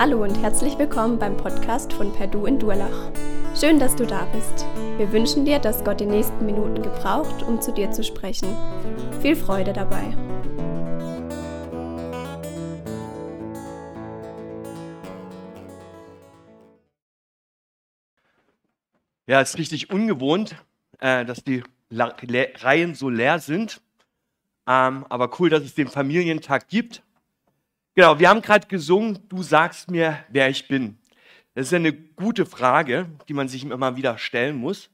Hallo und herzlich willkommen beim Podcast von Perdu in Durlach. Schön, dass du da bist. Wir wünschen dir, dass Gott die nächsten Minuten gebraucht, um zu dir zu sprechen. Viel Freude dabei. Ja, es ist richtig ungewohnt, äh, dass die Reihen so leer sind. Ähm, aber cool, dass es den Familientag gibt. Genau, wir haben gerade gesungen, du sagst mir, wer ich bin. Das ist eine gute Frage, die man sich immer wieder stellen muss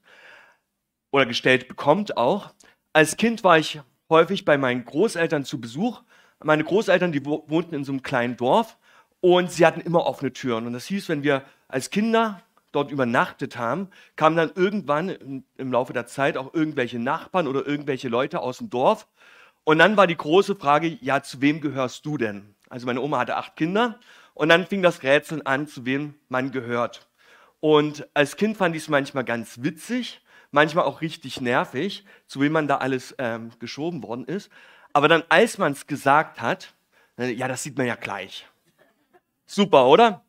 oder gestellt bekommt auch. Als Kind war ich häufig bei meinen Großeltern zu Besuch. Meine Großeltern, die wohnten in so einem kleinen Dorf und sie hatten immer offene Türen. Und das hieß, wenn wir als Kinder dort übernachtet haben, kamen dann irgendwann im Laufe der Zeit auch irgendwelche Nachbarn oder irgendwelche Leute aus dem Dorf. Und dann war die große Frage, ja, zu wem gehörst du denn? Also meine Oma hatte acht Kinder und dann fing das Rätseln an, zu wem man gehört. Und als Kind fand ich es manchmal ganz witzig, manchmal auch richtig nervig, zu wem man da alles ähm, geschoben worden ist. Aber dann, als man es gesagt hat, äh, ja, das sieht man ja gleich. Super, oder?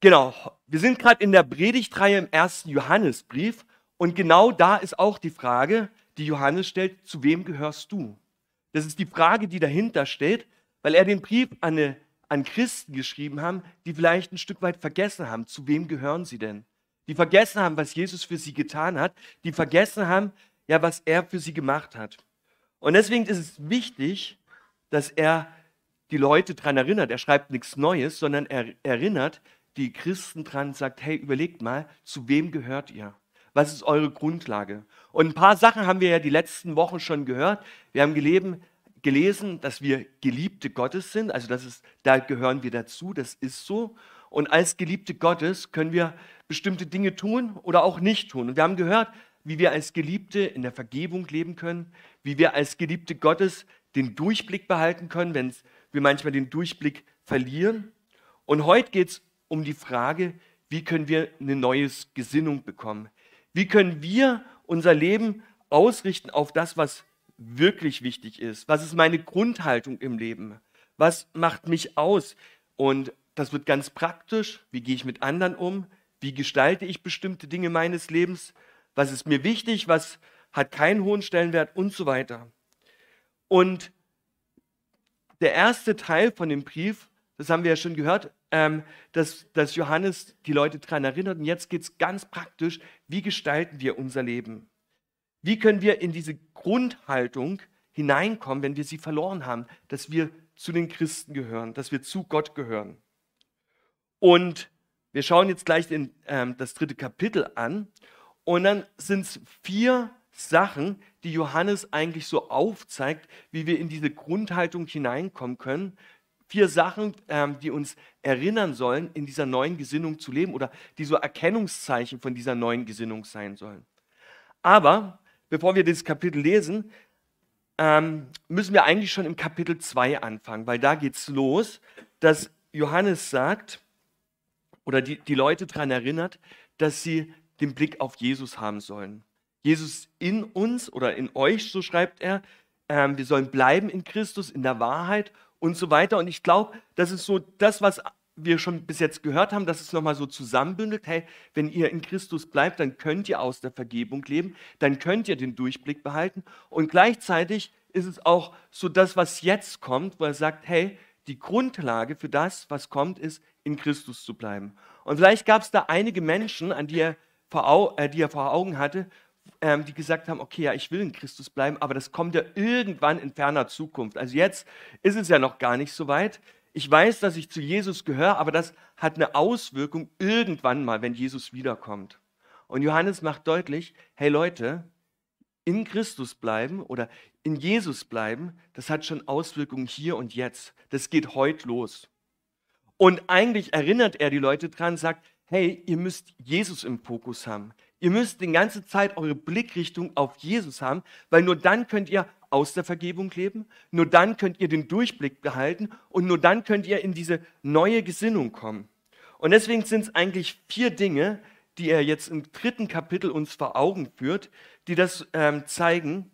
Genau, wir sind gerade in der Predigtreihe im ersten Johannesbrief und genau da ist auch die Frage, die Johannes stellt, zu wem gehörst du? Das ist die Frage, die dahinter steht, weil er den Brief an, eine, an Christen geschrieben haben, die vielleicht ein Stück weit vergessen haben, zu wem gehören sie denn? Die vergessen haben, was Jesus für sie getan hat, die vergessen haben, ja, was er für sie gemacht hat. Und deswegen ist es wichtig, dass er die Leute daran erinnert. Er schreibt nichts Neues, sondern er erinnert die Christen dran, sagt, hey, überlegt mal, zu wem gehört ihr? Was ist eure Grundlage? Und ein paar Sachen haben wir ja die letzten Wochen schon gehört. Wir haben geleben, gelesen, dass wir Geliebte Gottes sind. Also das ist, da gehören wir dazu, das ist so. Und als Geliebte Gottes können wir bestimmte Dinge tun oder auch nicht tun. Und wir haben gehört, wie wir als Geliebte in der Vergebung leben können, wie wir als Geliebte Gottes den Durchblick behalten können, wenn wir manchmal den Durchblick verlieren. Und heute geht es um die Frage, wie können wir eine neue Gesinnung bekommen? Wie können wir unser Leben ausrichten auf das, was wirklich wichtig ist? Was ist meine Grundhaltung im Leben? Was macht mich aus? Und das wird ganz praktisch. Wie gehe ich mit anderen um? Wie gestalte ich bestimmte Dinge meines Lebens? Was ist mir wichtig? Was hat keinen hohen Stellenwert? Und so weiter. Und der erste Teil von dem Brief, das haben wir ja schon gehört, ähm, dass, dass Johannes die Leute daran erinnert. Und jetzt geht es ganz praktisch, wie gestalten wir unser Leben? Wie können wir in diese Grundhaltung hineinkommen, wenn wir sie verloren haben, dass wir zu den Christen gehören, dass wir zu Gott gehören? Und wir schauen jetzt gleich den, ähm, das dritte Kapitel an. Und dann sind es vier Sachen, die Johannes eigentlich so aufzeigt, wie wir in diese Grundhaltung hineinkommen können, vier Sachen, ähm, die uns erinnern sollen, in dieser neuen Gesinnung zu leben oder die so Erkennungszeichen von dieser neuen Gesinnung sein sollen. Aber bevor wir dieses Kapitel lesen, ähm, müssen wir eigentlich schon im Kapitel 2 anfangen, weil da geht es los, dass Johannes sagt oder die, die Leute daran erinnert, dass sie den Blick auf Jesus haben sollen. Jesus in uns oder in euch, so schreibt er, ähm, wir sollen bleiben in Christus, in der Wahrheit und so weiter. Und ich glaube, das ist so das, was wir schon bis jetzt gehört haben, dass es nochmal so zusammenbündelt. Hey, wenn ihr in Christus bleibt, dann könnt ihr aus der Vergebung leben, dann könnt ihr den Durchblick behalten. Und gleichzeitig ist es auch so das, was jetzt kommt, wo er sagt, hey, die Grundlage für das, was kommt, ist, in Christus zu bleiben. Und vielleicht gab es da einige Menschen, an die er vor, äh, die er vor Augen hatte, ähm, die gesagt haben, okay, ja, ich will in Christus bleiben, aber das kommt ja irgendwann in ferner Zukunft. Also jetzt ist es ja noch gar nicht so weit. Ich weiß, dass ich zu Jesus gehöre, aber das hat eine Auswirkung irgendwann mal, wenn Jesus wiederkommt. Und Johannes macht deutlich, hey Leute, in Christus bleiben oder in Jesus bleiben, das hat schon Auswirkungen hier und jetzt. Das geht heute los. Und eigentlich erinnert er die Leute dran, sagt, hey, ihr müsst Jesus im Fokus haben. Ihr müsst die ganze Zeit eure Blickrichtung auf Jesus haben, weil nur dann könnt ihr aus der Vergebung leben, nur dann könnt ihr den Durchblick behalten und nur dann könnt ihr in diese neue Gesinnung kommen. Und deswegen sind es eigentlich vier Dinge, die er jetzt im dritten Kapitel uns vor Augen führt, die das ähm, zeigen,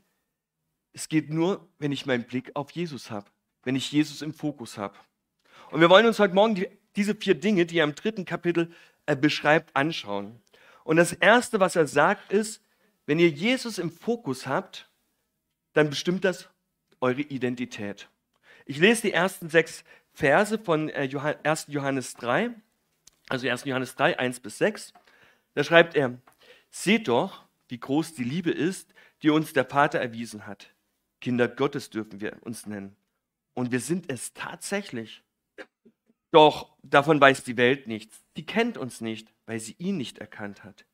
es geht nur, wenn ich meinen Blick auf Jesus habe, wenn ich Jesus im Fokus habe. Und wir wollen uns heute Morgen die, diese vier Dinge, die er im dritten Kapitel äh, beschreibt, anschauen. Und das Erste, was er sagt, ist, wenn ihr Jesus im Fokus habt, dann bestimmt das eure Identität. Ich lese die ersten sechs Verse von 1. Äh, Johannes 3, also 1. Johannes 3, 1 bis 6. Da schreibt er, seht doch, wie groß die Liebe ist, die uns der Vater erwiesen hat. Kinder Gottes dürfen wir uns nennen. Und wir sind es tatsächlich. Doch davon weiß die Welt nichts. Die kennt uns nicht, weil sie ihn nicht erkannt hat.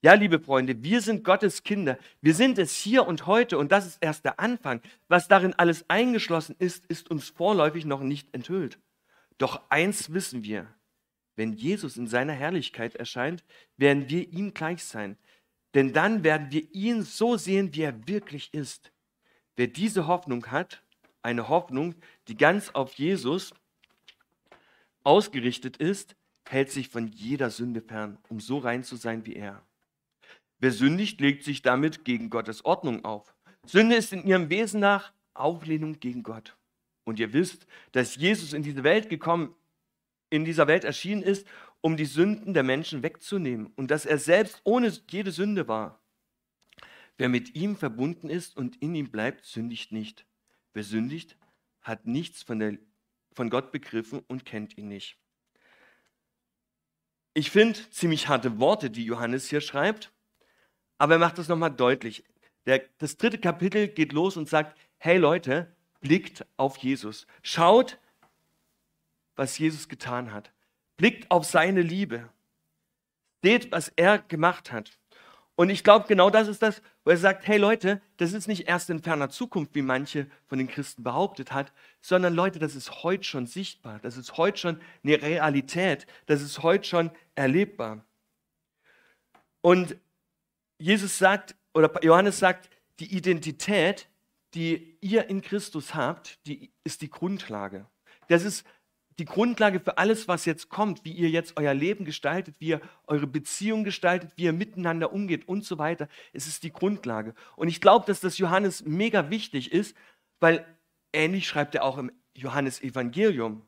Ja, liebe Freunde, wir sind Gottes Kinder. Wir sind es hier und heute und das ist erst der Anfang. Was darin alles eingeschlossen ist, ist uns vorläufig noch nicht enthüllt. Doch eins wissen wir. Wenn Jesus in seiner Herrlichkeit erscheint, werden wir ihm gleich sein. Denn dann werden wir ihn so sehen, wie er wirklich ist. Wer diese Hoffnung hat, eine Hoffnung, die ganz auf Jesus ausgerichtet ist, hält sich von jeder Sünde fern, um so rein zu sein wie er. Wer sündigt, legt sich damit gegen Gottes Ordnung auf. Sünde ist in ihrem Wesen nach Auflehnung gegen Gott. Und ihr wisst, dass Jesus in diese Welt gekommen, in dieser Welt erschienen ist, um die Sünden der Menschen wegzunehmen und dass er selbst ohne jede Sünde war. Wer mit ihm verbunden ist und in ihm bleibt, sündigt nicht. Wer sündigt, hat nichts von, der, von Gott begriffen und kennt ihn nicht. Ich finde ziemlich harte Worte, die Johannes hier schreibt. Aber er macht das nochmal deutlich. Der, das dritte Kapitel geht los und sagt, hey Leute, blickt auf Jesus. Schaut, was Jesus getan hat. Blickt auf seine Liebe. Seht, was er gemacht hat. Und ich glaube, genau das ist das, wo er sagt, hey Leute, das ist nicht erst in ferner Zukunft, wie manche von den Christen behauptet hat, sondern Leute, das ist heute schon sichtbar, das ist heute schon eine Realität, das ist heute schon erlebbar. Und Jesus sagt, oder Johannes sagt, die Identität, die ihr in Christus habt, die ist die Grundlage. Das ist die Grundlage für alles, was jetzt kommt, wie ihr jetzt euer Leben gestaltet, wie ihr eure Beziehung gestaltet, wie ihr miteinander umgeht und so weiter. Es ist die Grundlage. Und ich glaube, dass das Johannes mega wichtig ist, weil ähnlich schreibt er auch im Johannes Evangelium.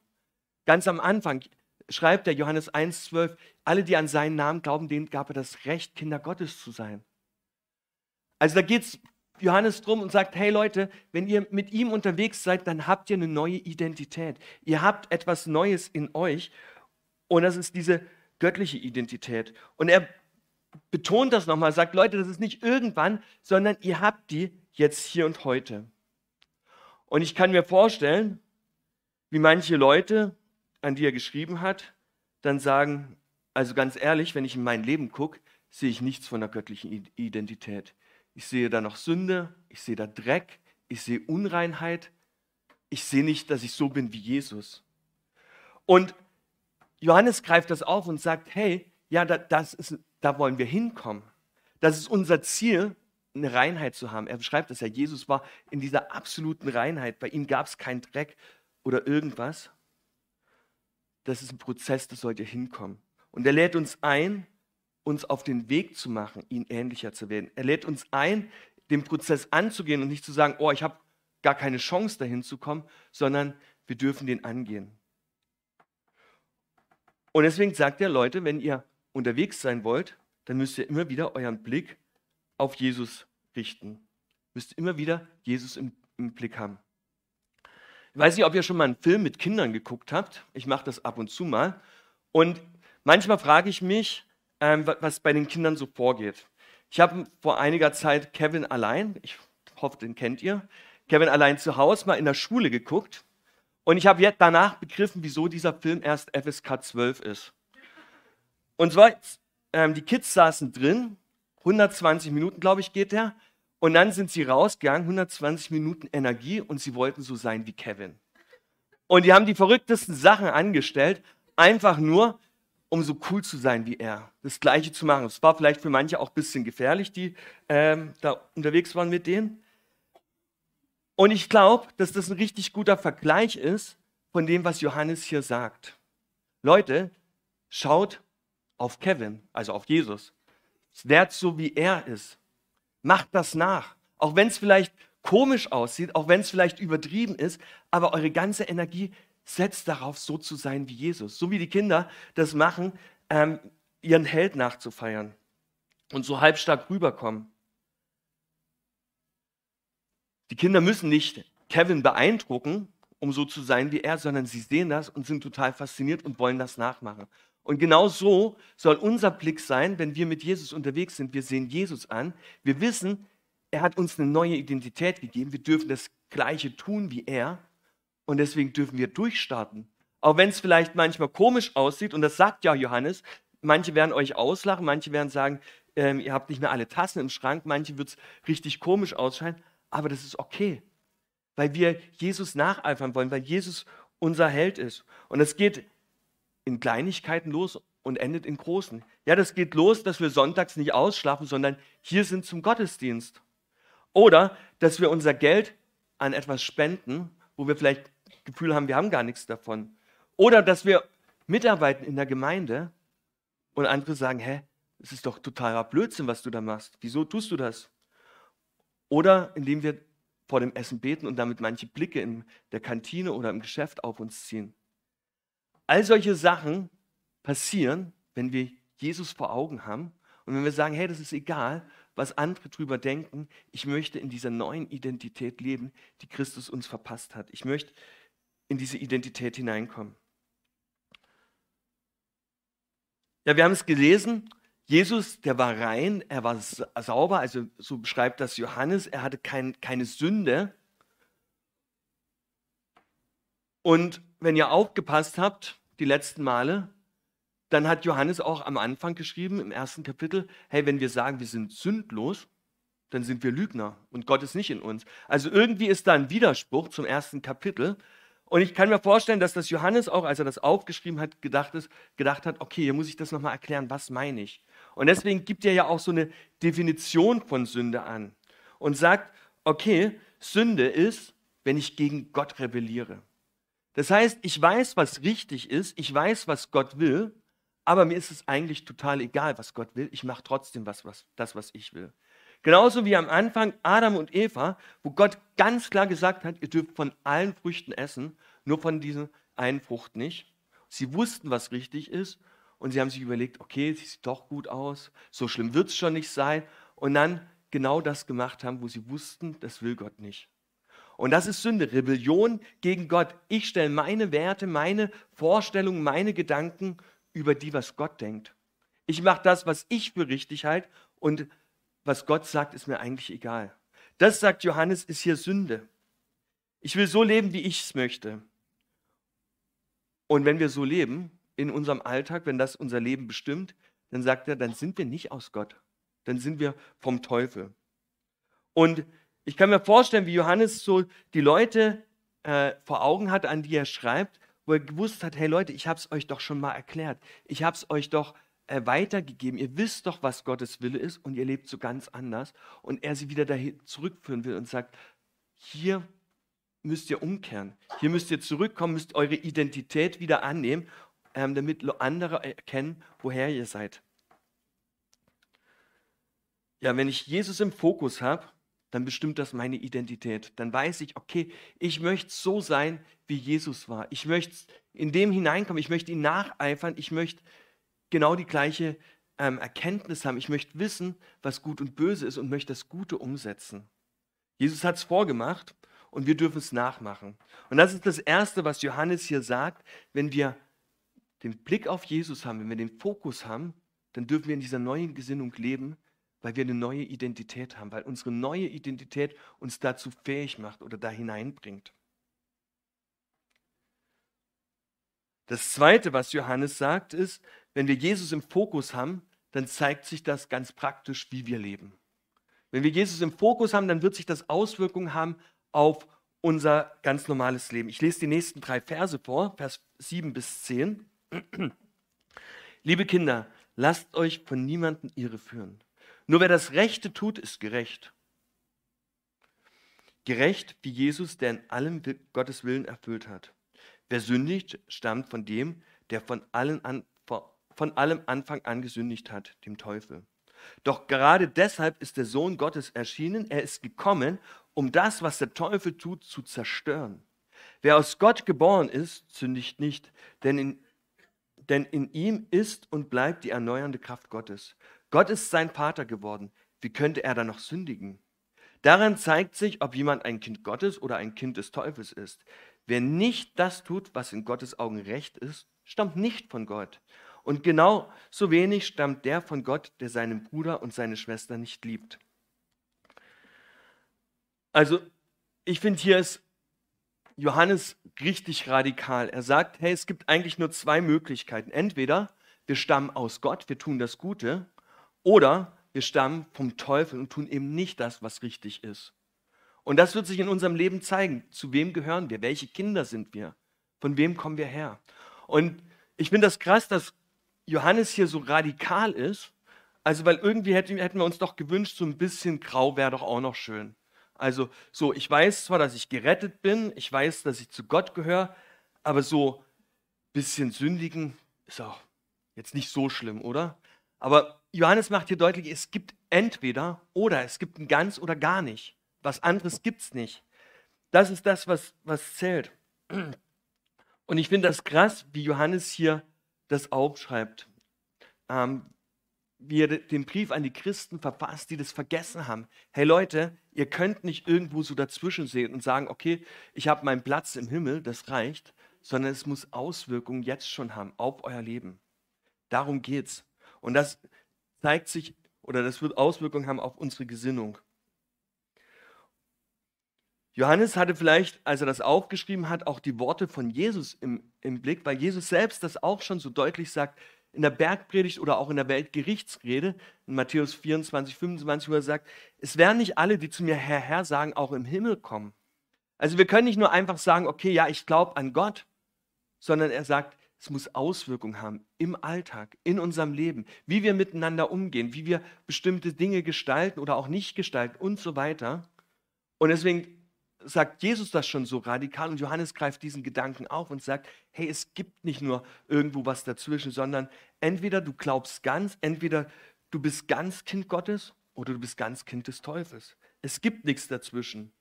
Ganz am Anfang schreibt er Johannes 1,12, alle, die an seinen Namen glauben, denen gab er das Recht, Kinder Gottes zu sein. Also da geht es Johannes drum und sagt, hey Leute, wenn ihr mit ihm unterwegs seid, dann habt ihr eine neue Identität. Ihr habt etwas Neues in euch und das ist diese göttliche Identität. Und er betont das nochmal, sagt, Leute, das ist nicht irgendwann, sondern ihr habt die jetzt hier und heute. Und ich kann mir vorstellen, wie manche Leute, an die er geschrieben hat, dann sagen, also ganz ehrlich, wenn ich in mein Leben gucke, sehe ich nichts von der göttlichen Identität. Ich sehe da noch Sünde, ich sehe da Dreck, ich sehe Unreinheit. Ich sehe nicht, dass ich so bin wie Jesus. Und Johannes greift das auf und sagt, hey, ja, das ist, da wollen wir hinkommen. Das ist unser Ziel, eine Reinheit zu haben. Er beschreibt das ja, Jesus war in dieser absoluten Reinheit. Bei ihm gab es keinen Dreck oder irgendwas. Das ist ein Prozess, das sollte hinkommen. Und er lädt uns ein, uns auf den Weg zu machen, ihn ähnlicher zu werden. Er lädt uns ein, den Prozess anzugehen und nicht zu sagen, oh, ich habe gar keine Chance dahin zu kommen, sondern wir dürfen den angehen. Und deswegen sagt er, Leute, wenn ihr unterwegs sein wollt, dann müsst ihr immer wieder euren Blick auf Jesus richten. Müsst immer wieder Jesus im, im Blick haben. Weiß nicht, ob ihr schon mal einen Film mit Kindern geguckt habt. Ich mache das ab und zu mal. Und manchmal frage ich mich, ähm, was bei den Kindern so vorgeht. Ich habe vor einiger Zeit Kevin allein, ich hoffe, den kennt ihr, Kevin allein zu Hause mal in der Schule geguckt. Und ich habe jetzt danach begriffen, wieso dieser Film erst FSK 12 ist. Und zwar, ähm, die Kids saßen drin, 120 Minuten, glaube ich, geht der. Und dann sind sie rausgegangen, 120 Minuten Energie und sie wollten so sein wie Kevin. Und die haben die verrücktesten Sachen angestellt, einfach nur, um so cool zu sein wie er, das Gleiche zu machen. Es war vielleicht für manche auch ein bisschen gefährlich, die ähm, da unterwegs waren mit denen. Und ich glaube, dass das ein richtig guter Vergleich ist von dem, was Johannes hier sagt. Leute, schaut auf Kevin, also auf Jesus. Werdet so, wie er ist. Macht das nach. Auch wenn es vielleicht komisch aussieht, auch wenn es vielleicht übertrieben ist, aber eure ganze Energie setzt darauf, so zu sein wie Jesus. So wie die Kinder das machen, ähm, ihren Held nachzufeiern und so halbstark rüberkommen. Die Kinder müssen nicht Kevin beeindrucken, um so zu sein wie er, sondern sie sehen das und sind total fasziniert und wollen das nachmachen. Und genau so soll unser Blick sein, wenn wir mit Jesus unterwegs sind. Wir sehen Jesus an. Wir wissen, er hat uns eine neue Identität gegeben. Wir dürfen das Gleiche tun wie er. Und deswegen dürfen wir durchstarten. Auch wenn es vielleicht manchmal komisch aussieht, und das sagt ja Johannes, manche werden euch auslachen, manche werden sagen, ähm, ihr habt nicht mehr alle Tassen im Schrank, manche wird es richtig komisch ausscheinen, aber das ist okay, weil wir Jesus nacheifern wollen, weil Jesus unser Held ist. Und es geht in Kleinigkeiten los und endet in großen. Ja, das geht los, dass wir sonntags nicht ausschlafen, sondern hier sind zum Gottesdienst. Oder dass wir unser Geld an etwas spenden, wo wir vielleicht das Gefühl haben, wir haben gar nichts davon. Oder dass wir mitarbeiten in der Gemeinde und andere sagen, hä, das ist doch totaler Blödsinn, was du da machst. Wieso tust du das? Oder indem wir vor dem Essen beten und damit manche Blicke in der Kantine oder im Geschäft auf uns ziehen. All solche Sachen passieren, wenn wir Jesus vor Augen haben und wenn wir sagen, hey, das ist egal, was andere drüber denken, ich möchte in dieser neuen Identität leben, die Christus uns verpasst hat. Ich möchte in diese Identität hineinkommen. Ja, wir haben es gelesen, Jesus, der war rein, er war sauber, also so beschreibt das Johannes, er hatte kein, keine Sünde. Und wenn ihr aufgepasst habt, die letzten Male, dann hat Johannes auch am Anfang geschrieben, im ersten Kapitel, hey, wenn wir sagen, wir sind sündlos, dann sind wir Lügner und Gott ist nicht in uns. Also irgendwie ist da ein Widerspruch zum ersten Kapitel. Und ich kann mir vorstellen, dass das Johannes auch, als er das aufgeschrieben hat, gedacht, ist, gedacht hat, okay, hier muss ich das nochmal erklären, was meine ich. Und deswegen gibt er ja auch so eine Definition von Sünde an und sagt, okay, Sünde ist, wenn ich gegen Gott rebelliere. Das heißt, ich weiß, was richtig ist, ich weiß, was Gott will, aber mir ist es eigentlich total egal, was Gott will. Ich mache trotzdem was, was, das, was ich will. Genauso wie am Anfang Adam und Eva, wo Gott ganz klar gesagt hat, ihr dürft von allen Früchten essen, nur von dieser einen Frucht nicht. Sie wussten, was richtig ist und sie haben sich überlegt, okay, sie sieht doch gut aus, so schlimm wird es schon nicht sein. Und dann genau das gemacht haben, wo sie wussten, das will Gott nicht. Und das ist Sünde, Rebellion gegen Gott. Ich stelle meine Werte, meine Vorstellungen, meine Gedanken über die, was Gott denkt. Ich mache das, was ich für richtig halte und was Gott sagt, ist mir eigentlich egal. Das, sagt Johannes, ist hier Sünde. Ich will so leben, wie ich es möchte. Und wenn wir so leben, in unserem Alltag, wenn das unser Leben bestimmt, dann sagt er, dann sind wir nicht aus Gott. Dann sind wir vom Teufel. Und ich kann mir vorstellen, wie Johannes so die Leute äh, vor Augen hat, an die er schreibt, wo er gewusst hat, hey Leute, ich habe es euch doch schon mal erklärt. Ich habe es euch doch äh, weitergegeben. Ihr wisst doch, was Gottes Wille ist und ihr lebt so ganz anders. Und er sie wieder dahin zurückführen will und sagt, hier müsst ihr umkehren. Hier müsst ihr zurückkommen, müsst eure Identität wieder annehmen ähm, damit andere erkennen, woher ihr seid. Ja, wenn ich Jesus im Fokus habe, dann bestimmt das meine Identität. Dann weiß ich, okay, ich möchte so sein, wie Jesus war. Ich möchte in dem hineinkommen, ich möchte ihn nacheifern, ich möchte genau die gleiche ähm, Erkenntnis haben. Ich möchte wissen, was gut und böse ist und möchte das Gute umsetzen. Jesus hat es vorgemacht und wir dürfen es nachmachen. Und das ist das Erste, was Johannes hier sagt, wenn wir den Blick auf Jesus haben, wenn wir den Fokus haben, dann dürfen wir in dieser neuen Gesinnung leben, weil wir eine neue Identität haben, weil unsere neue Identität uns dazu fähig macht oder da hineinbringt. Das Zweite, was Johannes sagt, ist, wenn wir Jesus im Fokus haben, dann zeigt sich das ganz praktisch, wie wir leben. Wenn wir Jesus im Fokus haben, dann wird sich das Auswirkungen haben auf unser ganz normales Leben. Ich lese die nächsten drei Verse vor, Vers 7 bis 10. Liebe Kinder, lasst euch von niemandem irreführen. Nur wer das Rechte tut, ist gerecht. Gerecht wie Jesus, der in allem Gottes Willen erfüllt hat. Wer sündigt, stammt von dem, der von, an, von allem Anfang an gesündigt hat, dem Teufel. Doch gerade deshalb ist der Sohn Gottes erschienen. Er ist gekommen, um das, was der Teufel tut, zu zerstören. Wer aus Gott geboren ist, sündigt nicht, denn in, denn in ihm ist und bleibt die erneuernde Kraft Gottes. Gott ist sein Vater geworden. Wie könnte er dann noch sündigen? Daran zeigt sich, ob jemand ein Kind Gottes oder ein Kind des Teufels ist. Wer nicht das tut, was in Gottes Augen recht ist, stammt nicht von Gott. Und genau so wenig stammt der von Gott, der seinen Bruder und seine Schwester nicht liebt. Also, ich finde, hier ist Johannes richtig radikal. Er sagt, hey, es gibt eigentlich nur zwei Möglichkeiten. Entweder wir stammen aus Gott, wir tun das Gute, oder wir stammen vom Teufel und tun eben nicht das, was richtig ist. Und das wird sich in unserem Leben zeigen. Zu wem gehören wir? Welche Kinder sind wir? Von wem kommen wir her? Und ich finde das krass, dass Johannes hier so radikal ist. Also, weil irgendwie hätten, wir uns doch gewünscht, so ein bisschen grau wäre doch auch noch schön. Also, so, ich weiß zwar, dass ich gerettet bin, ich weiß, dass ich zu Gott gehöre, aber so ein bisschen sündigen ist auch jetzt nicht so schlimm, oder? Aber Johannes macht hier deutlich, es gibt entweder oder, es gibt ein ganz oder gar nicht. Was anderes gibt es nicht. Das ist das, was, was zählt. Und ich finde das krass, wie Johannes hier das aufschreibt. Ähm, wie er den Brief an die Christen verfasst, die das vergessen haben. Hey Leute, ihr könnt nicht irgendwo so dazwischen sehen und sagen, okay, ich habe meinen Platz im Himmel, das reicht, sondern es muss Auswirkungen jetzt schon haben auf euer Leben. Darum geht's. Und das zeigt sich oder das wird Auswirkungen haben auf unsere Gesinnung. Johannes hatte vielleicht, als er das aufgeschrieben hat, auch die Worte von Jesus im, im Blick, weil Jesus selbst das auch schon so deutlich sagt in der Bergpredigt oder auch in der Weltgerichtsrede, in Matthäus 24, 25, wo er sagt, es werden nicht alle, die zu mir Herr, Herr sagen, auch im Himmel kommen. Also wir können nicht nur einfach sagen, okay, ja, ich glaube an Gott, sondern er sagt, es muss Auswirkungen haben im Alltag, in unserem Leben, wie wir miteinander umgehen, wie wir bestimmte Dinge gestalten oder auch nicht gestalten und so weiter. Und deswegen sagt Jesus das schon so radikal und Johannes greift diesen Gedanken auf und sagt, hey, es gibt nicht nur irgendwo was dazwischen, sondern entweder du glaubst ganz, entweder du bist ganz Kind Gottes oder du bist ganz Kind des Teufels. Es gibt nichts dazwischen.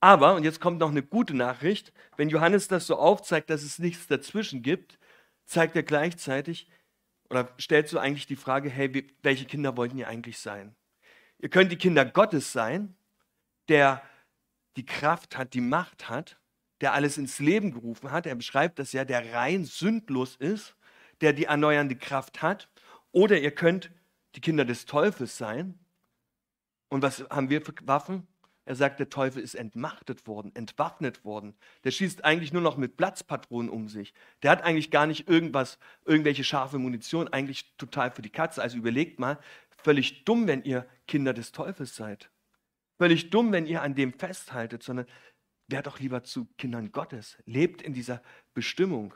Aber, und jetzt kommt noch eine gute Nachricht, wenn Johannes das so aufzeigt, dass es nichts dazwischen gibt, zeigt er gleichzeitig oder stellt so eigentlich die Frage, hey, welche Kinder wollten ihr eigentlich sein? Ihr könnt die Kinder Gottes sein, der die Kraft hat, die Macht hat, der alles ins Leben gerufen hat. Er beschreibt das ja, der rein sündlos ist, der die erneuernde Kraft hat. Oder ihr könnt die Kinder des Teufels sein. Und was haben wir für Waffen? Er sagt, der Teufel ist entmachtet worden, entwaffnet worden. Der schießt eigentlich nur noch mit Platzpatronen um sich. Der hat eigentlich gar nicht irgendwas, irgendwelche scharfe Munition, eigentlich total für die Katze. Also überlegt mal, völlig dumm, wenn ihr Kinder des Teufels seid. Völlig dumm, wenn ihr an dem festhaltet, sondern werdet doch lieber zu Kindern Gottes. Lebt in dieser Bestimmung.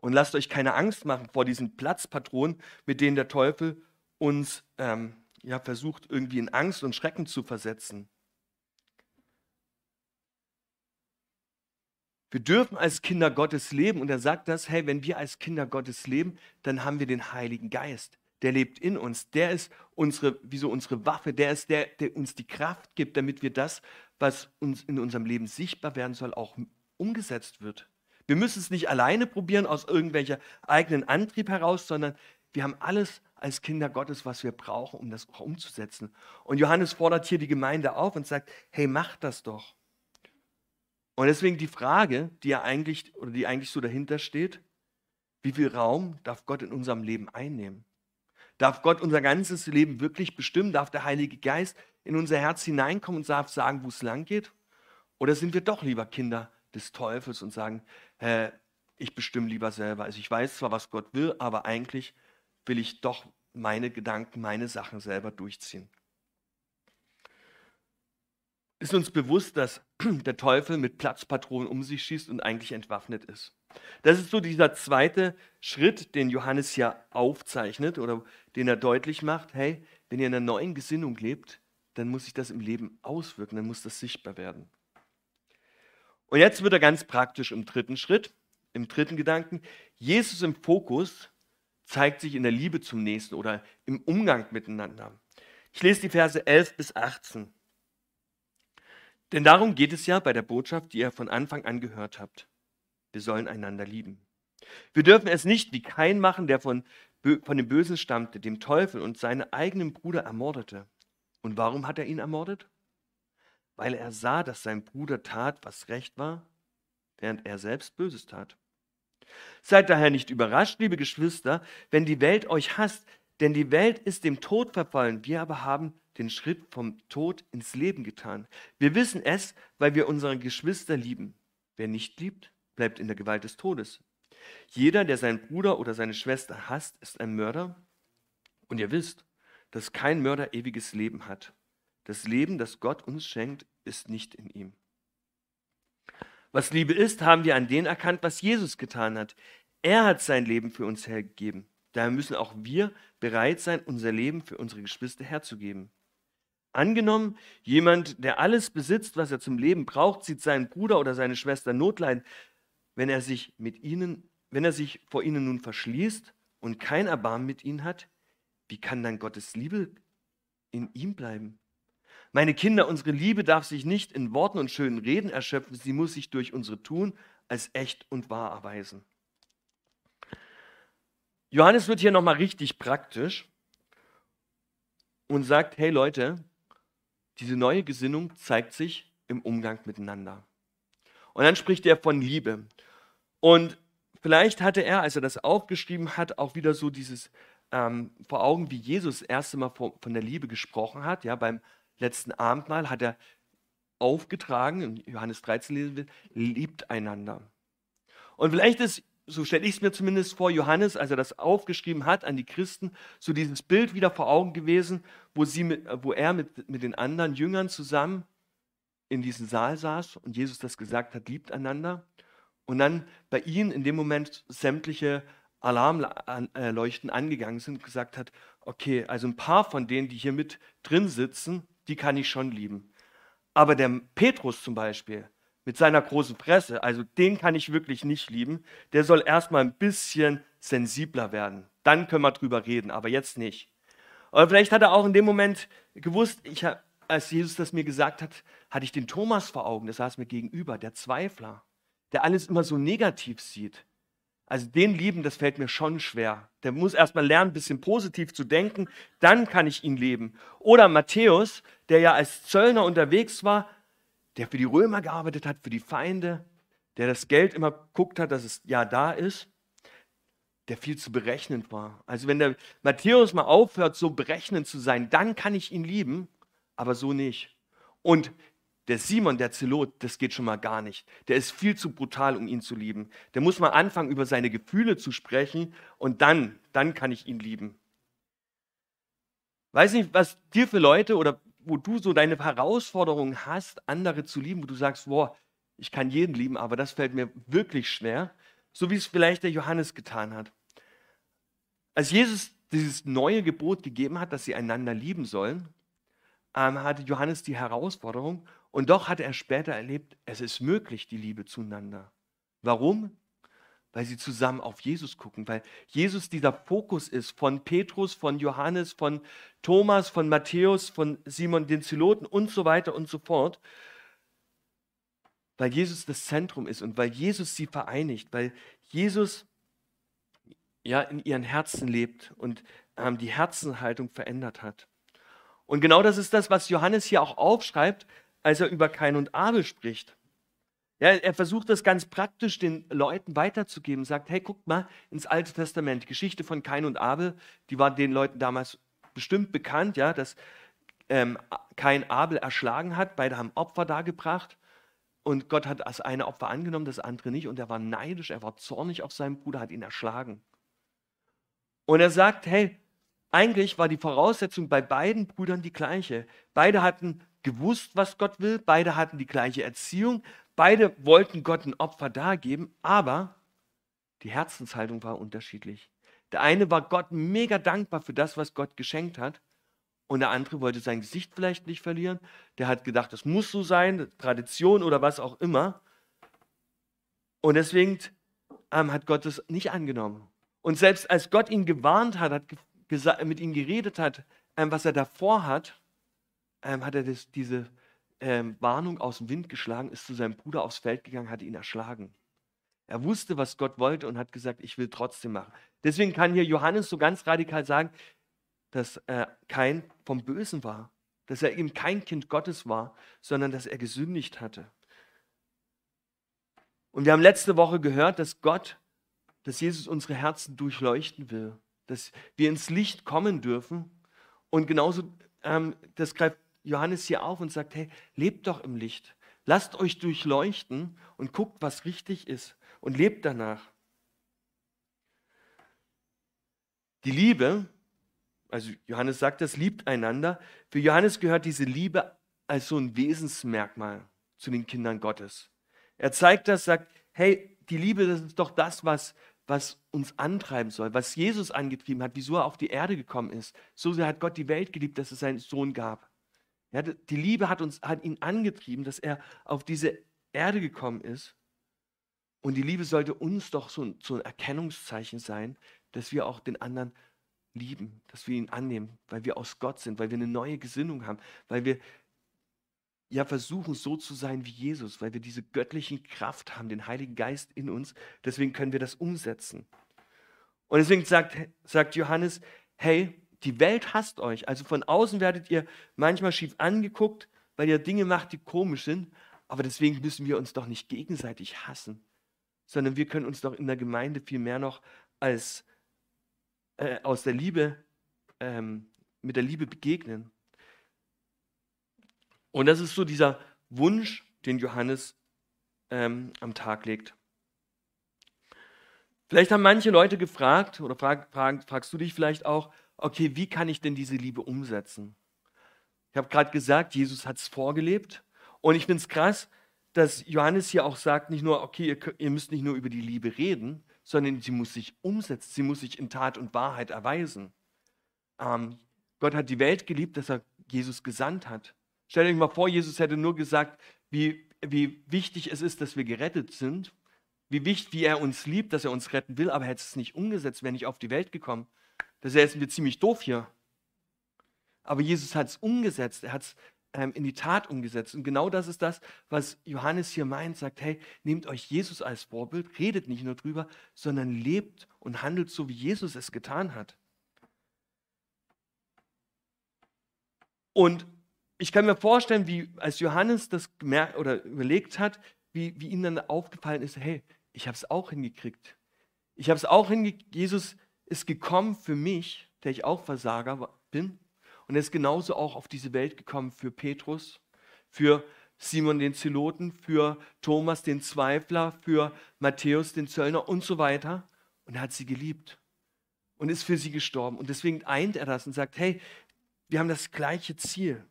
Und lasst euch keine Angst machen vor diesen Platzpatronen, mit denen der Teufel uns ähm, ja, versucht, irgendwie in Angst und Schrecken zu versetzen. Wir dürfen als Kinder Gottes leben und er sagt das, hey, wenn wir als Kinder Gottes leben, dann haben wir den Heiligen Geist der lebt in uns. Der ist unsere, wie so unsere Waffe. Der ist der, der uns die Kraft gibt, damit wir das, was uns in unserem Leben sichtbar werden soll, auch umgesetzt wird. Wir müssen es nicht alleine probieren aus irgendwelcher eigenen Antrieb heraus, sondern wir haben alles als Kinder Gottes, was wir brauchen, um das auch umzusetzen. Und Johannes fordert hier die Gemeinde auf und sagt, hey, macht das doch. Und deswegen die Frage, die ja eigentlich oder die eigentlich so dahinter steht, wie viel Raum darf Gott in unserem Leben einnehmen? Darf Gott unser ganzes Leben wirklich bestimmen? Darf der Heilige Geist in unser Herz hineinkommen und darf sagen, wo es lang geht? Oder sind wir doch lieber Kinder des Teufels und sagen, äh, ich bestimme lieber selber? Also ich weiß zwar, was Gott will, aber eigentlich will ich doch meine Gedanken, meine Sachen selber durchziehen. Ist uns bewusst, dass der Teufel mit Platzpatronen um sich schießt und eigentlich entwaffnet ist? Das ist so dieser zweite Schritt, den Johannes ja aufzeichnet oder den er deutlich macht. Hey, wenn ihr in einer neuen Gesinnung lebt, dann muss sich das im Leben auswirken, dann muss das sichtbar werden. Und jetzt wird er ganz praktisch im dritten Schritt, im dritten Gedanken. Jesus im Fokus zeigt sich in der Liebe zum Nächsten oder im Umgang miteinander. Ich lese die Verse 11 bis 18. Denn darum geht es ja bei der Botschaft, die ihr von Anfang an gehört habt. Wir sollen einander lieben. Wir dürfen es nicht wie Kain machen, der von, von dem Bösen stammte, dem Teufel und seinen eigenen Bruder ermordete. Und warum hat er ihn ermordet? Weil er sah, dass sein Bruder tat, was recht war, während er selbst Böses tat. Seid daher nicht überrascht, liebe Geschwister, wenn die Welt euch hasst, denn die Welt ist dem Tod verfallen. Wir aber haben den Schritt vom Tod ins Leben getan. Wir wissen es, weil wir unsere Geschwister lieben. Wer nicht liebt, bleibt in der Gewalt des Todes. Jeder, der seinen Bruder oder seine Schwester hasst, ist ein Mörder. Und ihr wisst, dass kein Mörder ewiges Leben hat. Das Leben, das Gott uns schenkt, ist nicht in ihm. Was Liebe ist, haben wir an denen erkannt, was Jesus getan hat. Er hat sein Leben für uns hergegeben. Daher müssen auch wir bereit sein, unser Leben für unsere Geschwister herzugeben. Angenommen, jemand, der alles besitzt, was er zum Leben braucht, sieht seinen Bruder oder seine Schwester Notleiden, wenn er sich mit ihnen, wenn er sich vor ihnen nun verschließt und kein Erbarmen mit ihnen hat, wie kann dann Gottes Liebe in ihm bleiben? Meine Kinder, unsere Liebe darf sich nicht in Worten und schönen Reden erschöpfen, sie muss sich durch unsere Tun als echt und wahr erweisen. Johannes wird hier nochmal richtig praktisch und sagt, hey Leute, diese neue Gesinnung zeigt sich im Umgang miteinander. Und dann spricht er von Liebe. Und vielleicht hatte er, als er das aufgeschrieben hat, auch wieder so dieses ähm, vor Augen, wie Jesus das erste Mal von, von der Liebe gesprochen hat. Ja, beim letzten Abendmahl hat er aufgetragen, in Johannes 13 lesen wir, liebt einander. Und vielleicht ist, so stelle ich es mir zumindest vor, Johannes, als er das aufgeschrieben hat an die Christen, so dieses Bild wieder vor Augen gewesen, wo, sie mit, wo er mit, mit den anderen Jüngern zusammen in diesem Saal saß und Jesus das gesagt hat, liebt einander. Und dann bei ihnen in dem Moment sämtliche Alarmleuchten angegangen sind und gesagt hat, okay, also ein paar von denen, die hier mit drin sitzen, die kann ich schon lieben. Aber der Petrus zum Beispiel, mit seiner großen Presse, also den kann ich wirklich nicht lieben, der soll erstmal ein bisschen sensibler werden. Dann können wir drüber reden, aber jetzt nicht. Oder vielleicht hat er auch in dem Moment gewusst, ich als Jesus das mir gesagt hat, hatte ich den Thomas vor Augen, der saß mir gegenüber, der Zweifler, der alles immer so negativ sieht. Also den lieben, das fällt mir schon schwer. Der muss erstmal lernen, ein bisschen positiv zu denken, dann kann ich ihn leben. Oder Matthäus, der ja als Zöllner unterwegs war, der für die Römer gearbeitet hat, für die Feinde, der das Geld immer guckt hat, dass es ja da ist, der viel zu berechnend war. Also wenn der Matthäus mal aufhört, so berechnend zu sein, dann kann ich ihn lieben aber so nicht. Und der Simon, der Zelot, das geht schon mal gar nicht. Der ist viel zu brutal, um ihn zu lieben. Der muss mal anfangen, über seine Gefühle zu sprechen und dann, dann kann ich ihn lieben. Weiß nicht, was dir für Leute oder wo du so deine Herausforderungen hast, andere zu lieben, wo du sagst, boah, ich kann jeden lieben, aber das fällt mir wirklich schwer, so wie es vielleicht der Johannes getan hat. Als Jesus dieses neue Gebot gegeben hat, dass sie einander lieben sollen, ähm, hatte Johannes die Herausforderung und doch hatte er später erlebt, es ist möglich, die Liebe zueinander. Warum? Weil sie zusammen auf Jesus gucken, weil Jesus dieser Fokus ist von Petrus, von Johannes, von Thomas, von Matthäus, von Simon den Zeloten und so weiter und so fort. Weil Jesus das Zentrum ist und weil Jesus sie vereinigt, weil Jesus ja in ihren Herzen lebt und ähm, die Herzenhaltung verändert hat. Und genau das ist das, was Johannes hier auch aufschreibt, als er über Kain und Abel spricht. Ja, er versucht das ganz praktisch den Leuten weiterzugeben, sagt, hey, guckt mal ins Alte Testament, Geschichte von Kain und Abel, die war den Leuten damals bestimmt bekannt, ja, dass ähm, Kain Abel erschlagen hat, beide haben Opfer dargebracht. Und Gott hat das eine Opfer angenommen, das andere nicht. Und er war neidisch, er war zornig auf seinen Bruder, hat ihn erschlagen. Und er sagt, hey, eigentlich war die Voraussetzung bei beiden Brüdern die gleiche. Beide hatten gewusst, was Gott will, beide hatten die gleiche Erziehung, beide wollten Gott ein Opfer dargeben, aber die Herzenshaltung war unterschiedlich. Der eine war Gott mega dankbar für das, was Gott geschenkt hat, und der andere wollte sein Gesicht vielleicht nicht verlieren. Der hat gedacht, das muss so sein, Tradition oder was auch immer. Und deswegen ähm, hat Gott es nicht angenommen. Und selbst als Gott ihn gewarnt hat, hat mit ihm geredet hat, ähm, was er davor hat, ähm, hat er das, diese ähm, Warnung aus dem Wind geschlagen, ist zu seinem Bruder aufs Feld gegangen, hat ihn erschlagen. Er wusste, was Gott wollte und hat gesagt, ich will trotzdem machen. Deswegen kann hier Johannes so ganz radikal sagen, dass er kein vom Bösen war, dass er eben kein Kind Gottes war, sondern dass er gesündigt hatte. Und wir haben letzte Woche gehört, dass Gott, dass Jesus unsere Herzen durchleuchten will, dass wir ins Licht kommen dürfen. Und genauso, ähm, das greift Johannes hier auf und sagt, hey, lebt doch im Licht. Lasst euch durchleuchten und guckt, was richtig ist und lebt danach. Die Liebe, also Johannes sagt das, liebt einander. Für Johannes gehört diese Liebe als so ein Wesensmerkmal zu den Kindern Gottes. Er zeigt das, sagt, hey, die Liebe, das ist doch das, was, was uns antreiben soll, was Jesus angetrieben hat, wieso er auf die Erde gekommen ist. So sehr hat Gott die Welt geliebt, dass es seinen Sohn gab. Ja, die Liebe hat, uns, hat ihn angetrieben, dass er auf diese Erde gekommen ist. Und die Liebe sollte uns doch so ein, so ein Erkennungszeichen sein, dass wir auch den anderen lieben, dass wir ihn annehmen, weil wir aus Gott sind, weil wir eine neue Gesinnung haben, weil wir ja versuchen so zu sein wie Jesus, weil wir diese göttlichen Kraft haben, den Heiligen Geist in uns. Deswegen können wir das umsetzen. Und deswegen sagt, sagt Johannes, hey, die Welt hasst euch. Also von außen werdet ihr manchmal schief angeguckt, weil ihr Dinge macht, die komisch sind. Aber deswegen müssen wir uns doch nicht gegenseitig hassen, sondern wir können uns doch in der Gemeinde viel mehr noch als äh, aus der Liebe, ähm, mit der Liebe begegnen. Und das ist so dieser Wunsch, den Johannes ähm, am Tag legt. Vielleicht haben manche Leute gefragt, oder frag, frag, fragst du dich vielleicht auch, okay, wie kann ich denn diese Liebe umsetzen? Ich habe gerade gesagt, Jesus hat es vorgelebt. Und ich finde es krass, dass Johannes hier auch sagt, nicht nur, okay, ihr, ihr müsst nicht nur über die Liebe reden, sondern sie muss sich umsetzen, sie muss sich in Tat und Wahrheit erweisen. Ähm, Gott hat die Welt geliebt, dass er Jesus gesandt hat. Stellt euch mal vor, Jesus hätte nur gesagt, wie, wie wichtig es ist, dass wir gerettet sind, wie wichtig, wie er uns liebt, dass er uns retten will, aber er hätte es nicht umgesetzt, wäre nicht auf die Welt gekommen. Da säßen wir ziemlich doof hier. Aber Jesus hat es umgesetzt, er hat es ähm, in die Tat umgesetzt. Und genau das ist das, was Johannes hier meint, sagt, hey, nehmt euch Jesus als Vorbild, redet nicht nur drüber, sondern lebt und handelt so, wie Jesus es getan hat. Und ich kann mir vorstellen, wie als Johannes das gemerkt oder überlegt hat, wie, wie ihm dann aufgefallen ist, hey, ich habe es auch hingekriegt. Ich habe es auch hingekriegt. Jesus ist gekommen für mich, der ich auch Versager bin. Und er ist genauso auch auf diese Welt gekommen für Petrus, für Simon den Zeloten, für Thomas den Zweifler, für Matthäus den Zöllner und so weiter. Und er hat sie geliebt und ist für sie gestorben. Und deswegen eint er das und sagt, hey, wir haben das gleiche Ziel.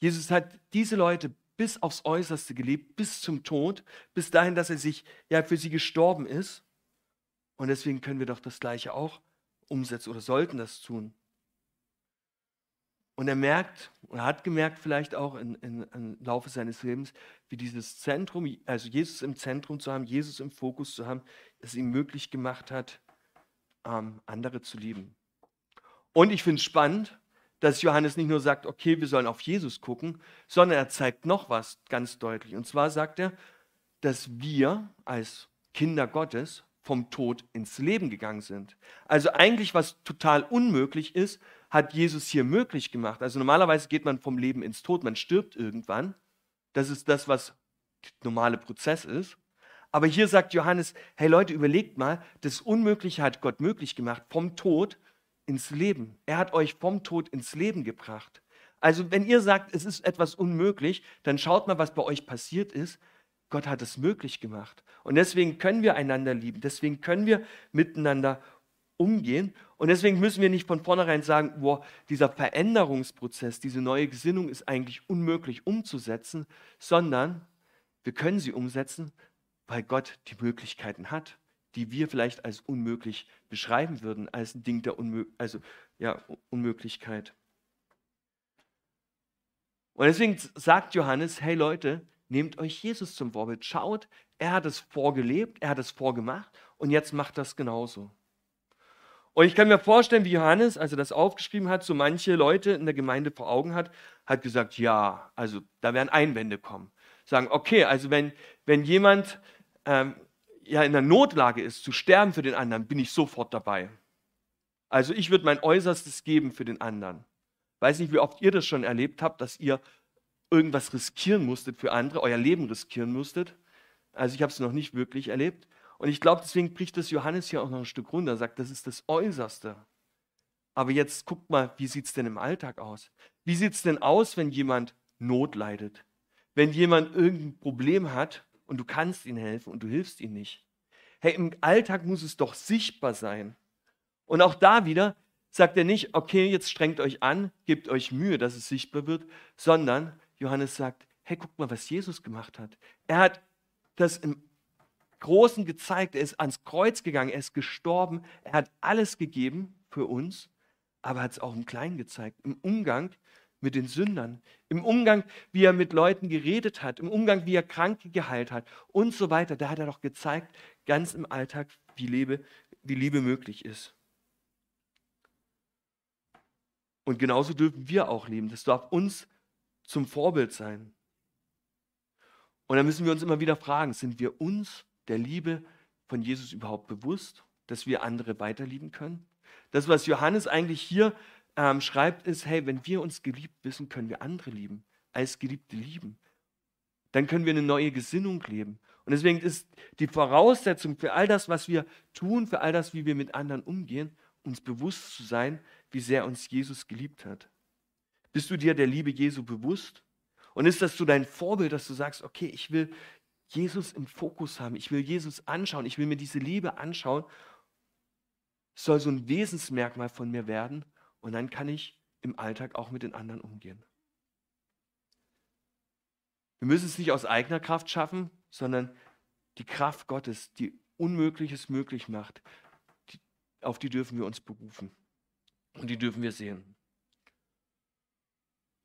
Jesus hat diese Leute bis aufs Äußerste geliebt, bis zum Tod, bis dahin, dass er sich ja für sie gestorben ist. Und deswegen können wir doch das Gleiche auch umsetzen oder sollten das tun. Und er merkt, oder hat gemerkt vielleicht auch in, in, im Laufe seines Lebens, wie dieses Zentrum, also Jesus im Zentrum zu haben, Jesus im Fokus zu haben, es ihm möglich gemacht hat, ähm, andere zu lieben. Und ich finde es spannend, dass Johannes nicht nur sagt, okay, wir sollen auf Jesus gucken, sondern er zeigt noch was ganz deutlich. Und zwar sagt er, dass wir als Kinder Gottes vom Tod ins Leben gegangen sind. Also eigentlich, was total unmöglich ist, hat Jesus hier möglich gemacht. Also normalerweise geht man vom Leben ins Tod, man stirbt irgendwann. Das ist das, was der normale Prozess ist. Aber hier sagt Johannes, hey Leute, überlegt mal, das Unmögliche hat Gott möglich gemacht, vom Tod ins Leben. Er hat euch vom Tod ins Leben gebracht. Also wenn ihr sagt, es ist etwas unmöglich, dann schaut mal, was bei euch passiert ist. Gott hat es möglich gemacht. Und deswegen können wir einander lieben. Deswegen können wir miteinander umgehen. Und deswegen müssen wir nicht von vornherein sagen, boah, dieser Veränderungsprozess, diese neue Gesinnung ist eigentlich unmöglich umzusetzen, sondern wir können sie umsetzen, weil Gott die Möglichkeiten hat die wir vielleicht als unmöglich beschreiben würden, als ein Ding der Unmö also, ja, Unmöglichkeit. Und deswegen sagt Johannes, hey Leute, nehmt euch Jesus zum Vorbild. Schaut, er hat es vorgelebt, er hat es vorgemacht und jetzt macht das genauso. Und ich kann mir vorstellen, wie Johannes, als er das aufgeschrieben hat, so manche Leute in der Gemeinde vor Augen hat, hat gesagt, ja, also da werden Einwände kommen. Sagen, okay, also wenn, wenn jemand ähm, ja in der Notlage ist, zu sterben für den anderen, bin ich sofort dabei. Also ich würde mein Äußerstes geben für den anderen. Weiß nicht, wie oft ihr das schon erlebt habt, dass ihr irgendwas riskieren musstet für andere, euer Leben riskieren musstet. Also ich habe es noch nicht wirklich erlebt. Und ich glaube, deswegen bricht das Johannes hier auch noch ein Stück runter, sagt, das ist das Äußerste. Aber jetzt guckt mal, wie sieht es denn im Alltag aus? Wie sieht es denn aus, wenn jemand Not leidet? Wenn jemand irgendein Problem hat und du kannst ihm helfen und du hilfst ihm nicht? Hey, im Alltag muss es doch sichtbar sein. Und auch da wieder sagt er nicht, okay, jetzt strengt euch an, gebt euch Mühe, dass es sichtbar wird, sondern Johannes sagt, hey, guckt mal, was Jesus gemacht hat. Er hat das im Großen gezeigt. Er ist ans Kreuz gegangen, er ist gestorben, er hat alles gegeben für uns, aber hat es auch im Kleinen gezeigt, im Umgang mit den Sündern, im Umgang, wie er mit Leuten geredet hat, im Umgang, wie er Kranke geheilt hat und so weiter. Da hat er doch gezeigt, ganz im Alltag, wie Liebe, wie Liebe möglich ist. Und genauso dürfen wir auch leben. Das darf uns zum Vorbild sein. Und dann müssen wir uns immer wieder fragen, sind wir uns der Liebe von Jesus überhaupt bewusst, dass wir andere weiterlieben können? Das, was Johannes eigentlich hier ähm, schreibt, ist, hey, wenn wir uns geliebt wissen, können wir andere lieben, als Geliebte lieben. Dann können wir eine neue Gesinnung leben. Und deswegen ist die Voraussetzung für all das, was wir tun, für all das, wie wir mit anderen umgehen, uns bewusst zu sein, wie sehr uns Jesus geliebt hat. Bist du dir der Liebe Jesu bewusst? Und ist das so dein Vorbild, dass du sagst, okay, ich will Jesus im Fokus haben. Ich will Jesus anschauen. Ich will mir diese Liebe anschauen. Es soll so ein Wesensmerkmal von mir werden. Und dann kann ich im Alltag auch mit den anderen umgehen. Wir müssen es nicht aus eigener Kraft schaffen, sondern die Kraft Gottes, die Unmögliches möglich macht, die, auf die dürfen wir uns berufen. Und die dürfen wir sehen.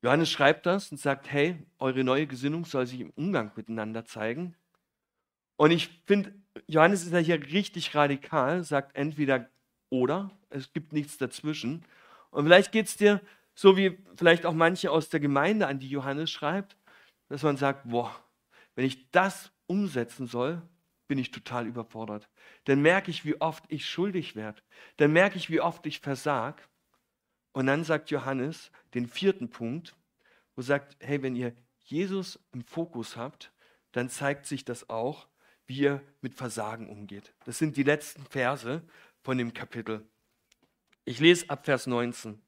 Johannes schreibt das und sagt, hey, eure neue Gesinnung soll sich im Umgang miteinander zeigen. Und ich finde, Johannes ist ja hier richtig radikal, sagt entweder oder, es gibt nichts dazwischen. Und vielleicht geht es dir so wie vielleicht auch manche aus der Gemeinde, an die Johannes schreibt, dass man sagt, boah, wenn ich das umsetzen soll, bin ich total überfordert. Dann merke ich, wie oft ich schuldig werde. Dann merke ich, wie oft ich versag. Und dann sagt Johannes den vierten Punkt, wo sagt, hey, wenn ihr Jesus im Fokus habt, dann zeigt sich das auch, wie ihr mit Versagen umgeht. Das sind die letzten Verse von dem Kapitel. Ich lese ab Vers 19.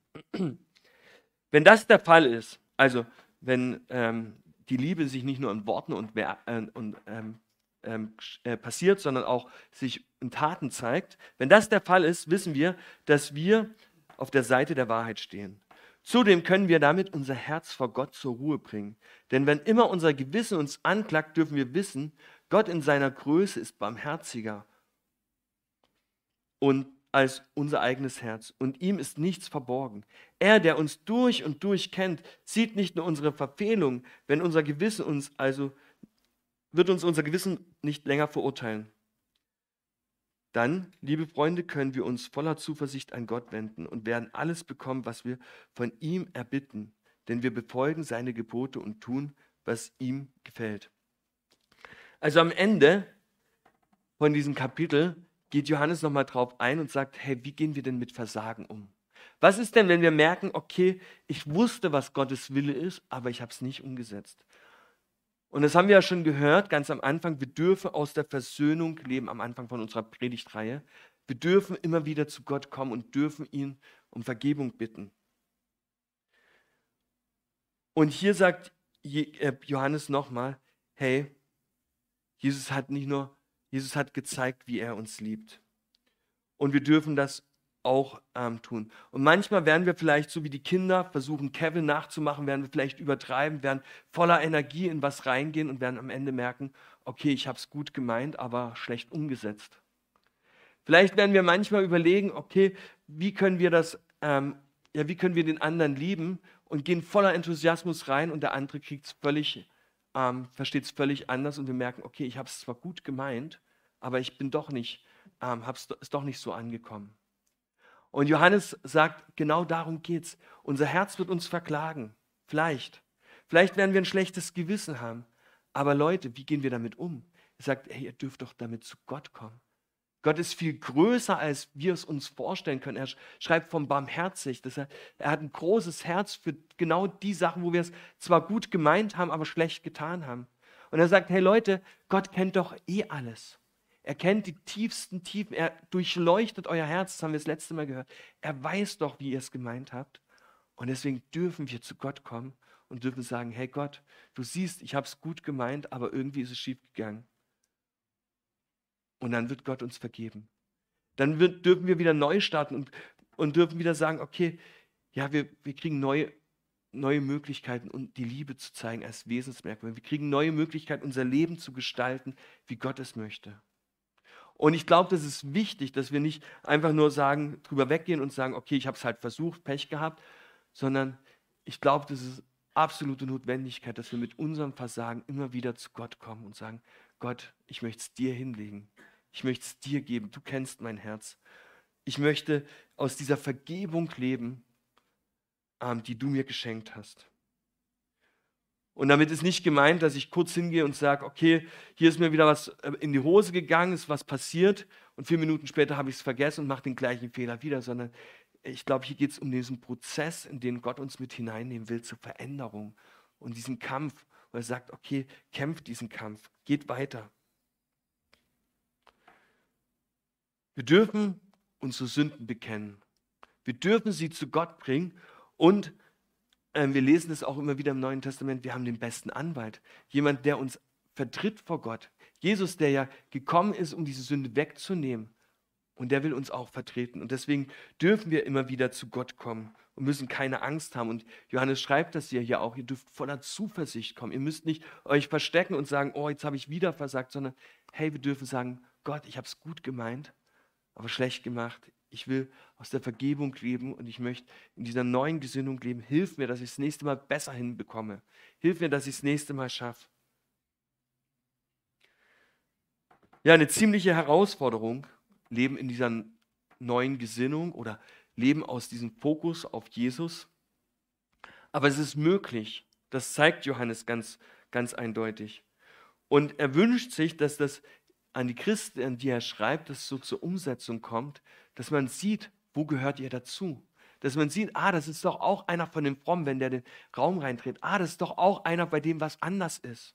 Wenn das der Fall ist, also wenn ähm, die Liebe sich nicht nur in Worten und, äh, und ähm, ähm, äh, passiert, sondern auch sich in Taten zeigt, wenn das der Fall ist, wissen wir, dass wir auf der Seite der Wahrheit stehen. Zudem können wir damit unser Herz vor Gott zur Ruhe bringen. Denn wenn immer unser Gewissen uns anklagt, dürfen wir wissen, Gott in seiner Größe ist barmherziger und als unser eigenes Herz. Und ihm ist nichts verborgen. Er, der uns durch und durch kennt, sieht nicht nur unsere Verfehlung, wenn unser Gewissen uns also wird uns unser Gewissen nicht länger verurteilen. Dann, liebe Freunde, können wir uns voller Zuversicht an Gott wenden und werden alles bekommen, was wir von ihm erbitten, denn wir befolgen seine Gebote und tun, was ihm gefällt. Also am Ende von diesem Kapitel geht Johannes nochmal drauf ein und sagt, hey, wie gehen wir denn mit Versagen um? Was ist denn, wenn wir merken, okay, ich wusste, was Gottes Wille ist, aber ich habe es nicht umgesetzt? Und das haben wir ja schon gehört, ganz am Anfang, wir dürfen aus der Versöhnung leben, am Anfang von unserer Predigtreihe. Wir dürfen immer wieder zu Gott kommen und dürfen ihn um Vergebung bitten. Und hier sagt äh, Johannes nochmal, hey, Jesus hat nicht nur, Jesus hat gezeigt, wie er uns liebt. Und wir dürfen das auch ähm, tun. Und manchmal werden wir vielleicht, so wie die Kinder versuchen, Kevin nachzumachen, werden wir vielleicht übertreiben, werden voller Energie in was reingehen und werden am Ende merken, okay, ich habe es gut gemeint, aber schlecht umgesetzt. Vielleicht werden wir manchmal überlegen, okay, wie können wir das, ähm, ja, wie können wir den anderen lieben und gehen voller Enthusiasmus rein und der andere kriegt es völlig, ähm, versteht es völlig anders und wir merken, okay, ich habe es zwar gut gemeint, aber ich bin doch nicht, ähm, hab's, ist doch nicht so angekommen. Und Johannes sagt, genau darum geht's. Unser Herz wird uns verklagen. Vielleicht. Vielleicht werden wir ein schlechtes Gewissen haben. Aber Leute, wie gehen wir damit um? Er sagt, hey, ihr dürft doch damit zu Gott kommen. Gott ist viel größer, als wir es uns vorstellen können. Er schreibt vom barmherzig. Dass er, er hat ein großes Herz für genau die Sachen, wo wir es zwar gut gemeint haben, aber schlecht getan haben. Und er sagt, hey Leute, Gott kennt doch eh alles. Er kennt die tiefsten Tiefen. Er durchleuchtet euer Herz. Das haben wir das letzte Mal gehört. Er weiß doch, wie ihr es gemeint habt. Und deswegen dürfen wir zu Gott kommen und dürfen sagen, hey Gott, du siehst, ich habe es gut gemeint, aber irgendwie ist es schief gegangen. Und dann wird Gott uns vergeben. Dann wird, dürfen wir wieder neu starten und, und dürfen wieder sagen, okay, ja, wir, wir kriegen neue, neue Möglichkeiten, um die Liebe zu zeigen als Wesensmerkmal. Wir kriegen neue Möglichkeiten, unser Leben zu gestalten, wie Gott es möchte. Und ich glaube, das ist wichtig, dass wir nicht einfach nur sagen, drüber weggehen und sagen, okay, ich habe es halt versucht, Pech gehabt, sondern ich glaube, das ist absolute Notwendigkeit, dass wir mit unserem Versagen immer wieder zu Gott kommen und sagen, Gott, ich möchte es dir hinlegen. Ich möchte es dir geben. Du kennst mein Herz. Ich möchte aus dieser Vergebung leben, ähm, die du mir geschenkt hast. Und damit ist nicht gemeint, dass ich kurz hingehe und sage, okay, hier ist mir wieder was äh, in die Hose gegangen, ist was passiert und vier Minuten später habe ich es vergessen und mache den gleichen Fehler wieder, sondern ich glaube, hier geht es um diesen Prozess, in den Gott uns mit hineinnehmen will zur Veränderung und diesen Kampf, wo er sagt, okay, kämpft diesen Kampf, geht weiter. Wir dürfen unsere Sünden bekennen. Wir dürfen sie zu Gott bringen und wir lesen es auch immer wieder im Neuen Testament, wir haben den besten Anwalt. Jemand, der uns vertritt vor Gott. Jesus, der ja gekommen ist, um diese Sünde wegzunehmen. Und der will uns auch vertreten. Und deswegen dürfen wir immer wieder zu Gott kommen und müssen keine Angst haben. Und Johannes schreibt das ja hier auch, ihr dürft voller Zuversicht kommen. Ihr müsst nicht euch verstecken und sagen, oh, jetzt habe ich wieder versagt, sondern hey, wir dürfen sagen, Gott, ich habe es gut gemeint, aber schlecht gemacht. Ich will aus der Vergebung leben und ich möchte in dieser neuen Gesinnung leben. Hilf mir, dass ich das nächste Mal besser hinbekomme. Hilf mir, dass ich das nächste Mal schaffe. Ja, eine ziemliche Herausforderung, leben in dieser neuen Gesinnung oder leben aus diesem Fokus auf Jesus. Aber es ist möglich. Das zeigt Johannes ganz, ganz eindeutig. Und er wünscht sich, dass das an die Christen, an die er schreibt, dass es so zur Umsetzung kommt, dass man sieht, wo gehört ihr dazu? Dass man sieht, ah, das ist doch auch einer von den Frommen, wenn der den Raum reintritt. Ah, das ist doch auch einer, bei dem was anders ist.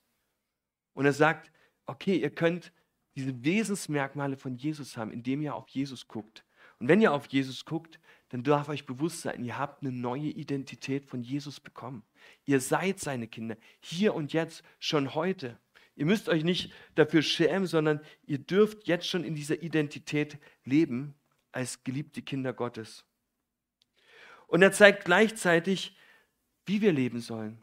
Und er sagt, okay, ihr könnt diese Wesensmerkmale von Jesus haben, indem ihr auf Jesus guckt. Und wenn ihr auf Jesus guckt, dann darf euch bewusst sein, ihr habt eine neue Identität von Jesus bekommen. Ihr seid seine Kinder, hier und jetzt, schon heute. Ihr müsst euch nicht dafür schämen, sondern ihr dürft jetzt schon in dieser Identität leben als geliebte Kinder Gottes. Und er zeigt gleichzeitig, wie wir leben sollen.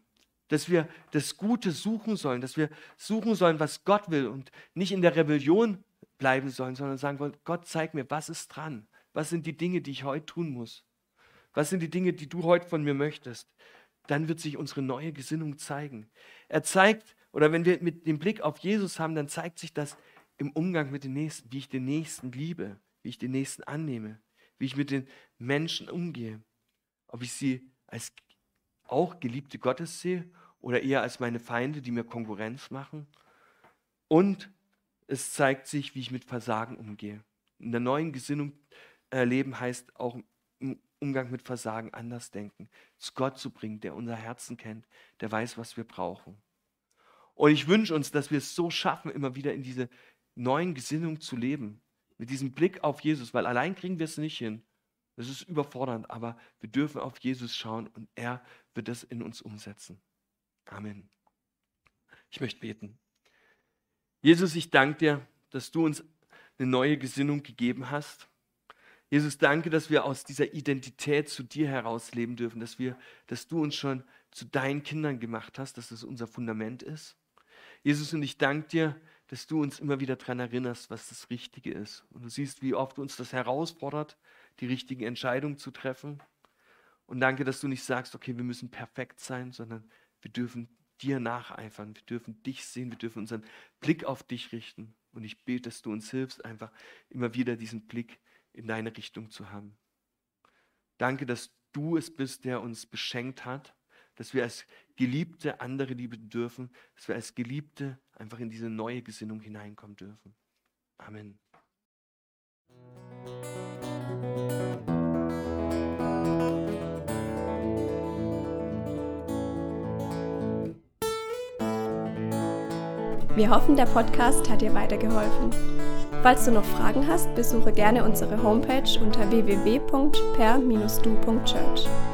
Dass wir das Gute suchen sollen, dass wir suchen sollen, was Gott will und nicht in der Rebellion bleiben sollen, sondern sagen wollen, Gott, zeig mir, was ist dran? Was sind die Dinge, die ich heute tun muss? Was sind die Dinge, die du heute von mir möchtest? Dann wird sich unsere neue Gesinnung zeigen. Er zeigt, oder wenn wir mit dem Blick auf Jesus haben, dann zeigt sich das im Umgang mit den Nächsten, wie ich den Nächsten liebe, wie ich den Nächsten annehme, wie ich mit den Menschen umgehe. Ob ich sie als auch Geliebte Gottes sehe oder eher als meine Feinde, die mir Konkurrenz machen. Und es zeigt sich, wie ich mit Versagen umgehe. In der neuen Gesinnung äh, leben heißt auch im Umgang mit Versagen anders denken, zu Gott zu bringen, der unser Herzen kennt, der weiß, was wir brauchen. Und ich wünsche uns, dass wir es so schaffen, immer wieder in diese neuen Gesinnung zu leben, mit diesem Blick auf Jesus, weil allein kriegen wir es nicht hin. Das ist überfordernd, aber wir dürfen auf Jesus schauen und er wird es in uns umsetzen. Amen. Ich möchte beten. Jesus, ich danke dir, dass du uns eine neue Gesinnung gegeben hast. Jesus, danke, dass wir aus dieser Identität zu dir heraus leben dürfen, dass wir, dass du uns schon zu deinen Kindern gemacht hast, dass das unser Fundament ist. Jesus, und ich danke dir, dass du uns immer wieder daran erinnerst, was das Richtige ist. Und du siehst, wie oft uns das herausfordert, die richtigen Entscheidungen zu treffen. Und danke, dass du nicht sagst, okay, wir müssen perfekt sein, sondern wir dürfen dir nacheifern, wir dürfen dich sehen, wir dürfen unseren Blick auf dich richten. Und ich bete, dass du uns hilfst, einfach immer wieder diesen Blick in deine Richtung zu haben. Danke, dass du es bist, der uns beschenkt hat, dass wir als Geliebte andere lieben dürfen, dass wir als Geliebte einfach in diese neue Gesinnung hineinkommen dürfen. Amen. Wir hoffen, der Podcast hat dir weitergeholfen. Falls du noch Fragen hast, besuche gerne unsere Homepage unter www.per-du.church.